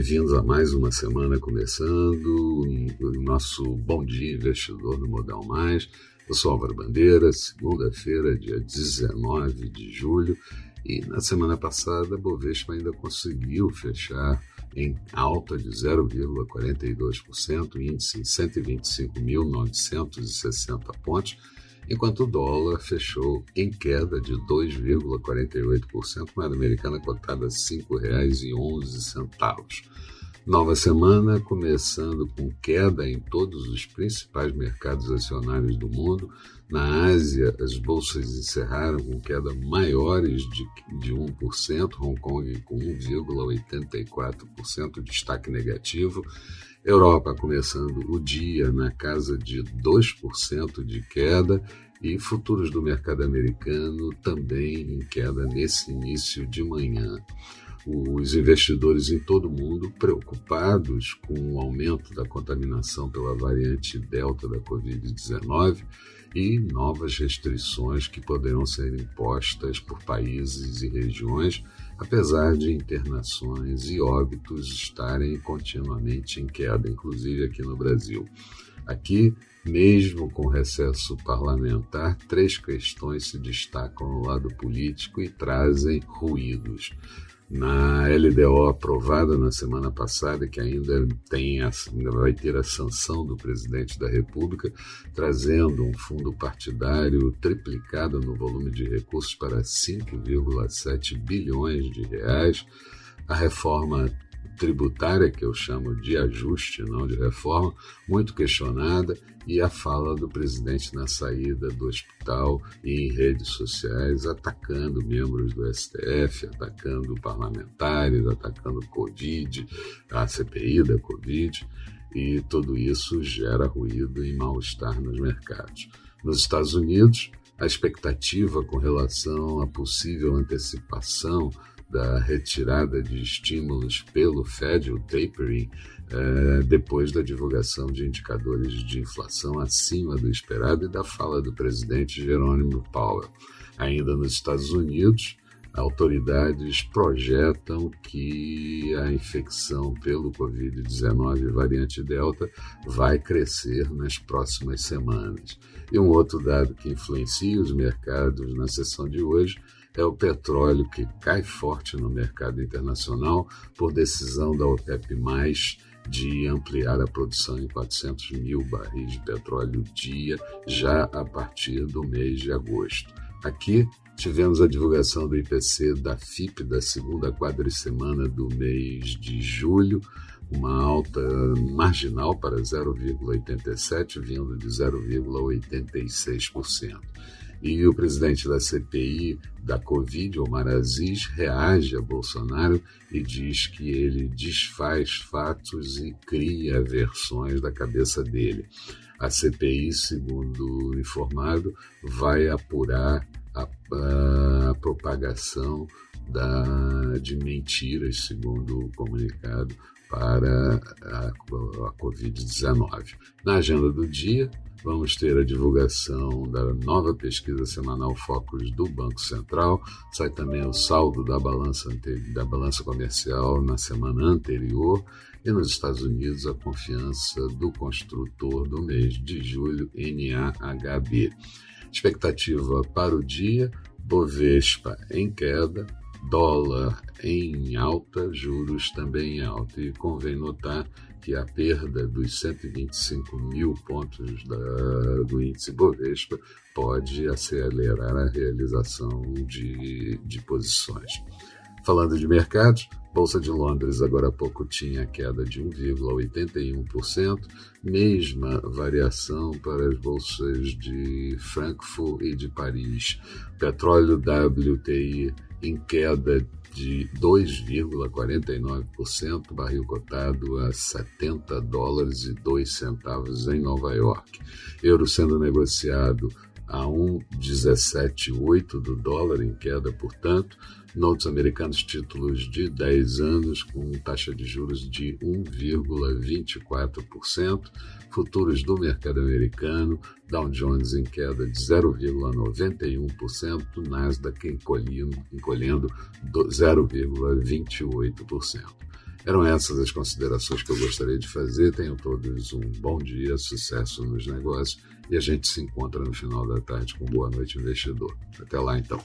bem-vindos a mais uma semana começando, o nosso Bom Dia Investidor do Modal Mais. Eu sou Álvaro Bandeira, segunda-feira, dia 19 de julho, e na semana passada a Bovespa ainda conseguiu fechar em alta de 0,42%, índice em 125.960 pontos, enquanto o dólar fechou em queda de 2,48%, moeda americana cotada a R$ 5,11. Nova semana começando com queda em todos os principais mercados acionários do mundo. Na Ásia, as bolsas encerraram com queda maiores de, de 1%, Hong Kong com 1,84% de destaque negativo. Europa começando o dia na casa de 2% de queda e futuros do mercado americano também em queda nesse início de manhã os investidores em todo o mundo preocupados com o aumento da contaminação pela variante Delta da Covid-19 e novas restrições que poderão ser impostas por países e regiões, apesar de internações e óbitos estarem continuamente em queda, inclusive aqui no Brasil. Aqui, mesmo com recesso parlamentar, três questões se destacam no lado político e trazem ruídos na LDO aprovada na semana passada, que ainda tem ainda vai ter a sanção do presidente da República, trazendo um fundo partidário triplicado no volume de recursos para 5,7 bilhões de reais. A reforma tributária, que eu chamo de ajuste, não de reforma, muito questionada, e a fala do presidente na saída do hospital e em redes sociais, atacando membros do STF, atacando parlamentares, atacando Covid, a CPI da Covid, e tudo isso gera ruído e mal-estar nos mercados. Nos Estados Unidos, a expectativa com relação à possível antecipação da retirada de estímulos pelo Fed, o tapering, é, depois da divulgação de indicadores de inflação acima do esperado e da fala do presidente Jerônimo Powell. Ainda nos Estados Unidos, autoridades projetam que a infecção pelo Covid-19 variante Delta vai crescer nas próximas semanas. E um outro dado que influencia os mercados na sessão de hoje é o petróleo que cai forte no mercado internacional por decisão da OPEP+, de ampliar a produção em 400 mil barris de petróleo dia já a partir do mês de agosto. Aqui tivemos a divulgação do IPC da FIP da segunda quadricemana do mês de julho, uma alta marginal para 0,87, vindo de 0,86%. E o presidente da CPI da Covid, Omar Aziz, reage a Bolsonaro e diz que ele desfaz fatos e cria versões da cabeça dele. A CPI, segundo informado, vai apurar a, a propagação da, de mentiras, segundo o comunicado, para a, a Covid-19. Na agenda do dia, Vamos ter a divulgação da nova pesquisa semanal Focus do Banco Central. Sai também o saldo da balança, da balança comercial na semana anterior. E nos Estados Unidos, a confiança do construtor do mês de julho, NAHB. Expectativa para o dia: Bovespa em queda, dólar em alta, juros também em alta. E convém notar que a perda dos 125 mil pontos da, do índice Bovespa pode acelerar a realização de, de posições. Falando de mercados, Bolsa de Londres agora há pouco tinha queda de 1,81%, mesma variação para as bolsas de Frankfurt e de Paris. Petróleo WTI em queda de 2,49%, barril cotado a 70 dólares e 2 centavos em Nova York. Euro sendo negociado a 1,178 do dólar em queda, portanto, notes americanos títulos de 10 anos com taxa de juros de 1,24%, futuros do mercado americano, Dow Jones em queda de 0,91%, Nasdaq encolhendo, encolhendo 0,28%. Eram essas as considerações que eu gostaria de fazer. Tenham todos um bom dia, sucesso nos negócios e a gente se encontra no final da tarde com Boa Noite Investidor. Até lá então.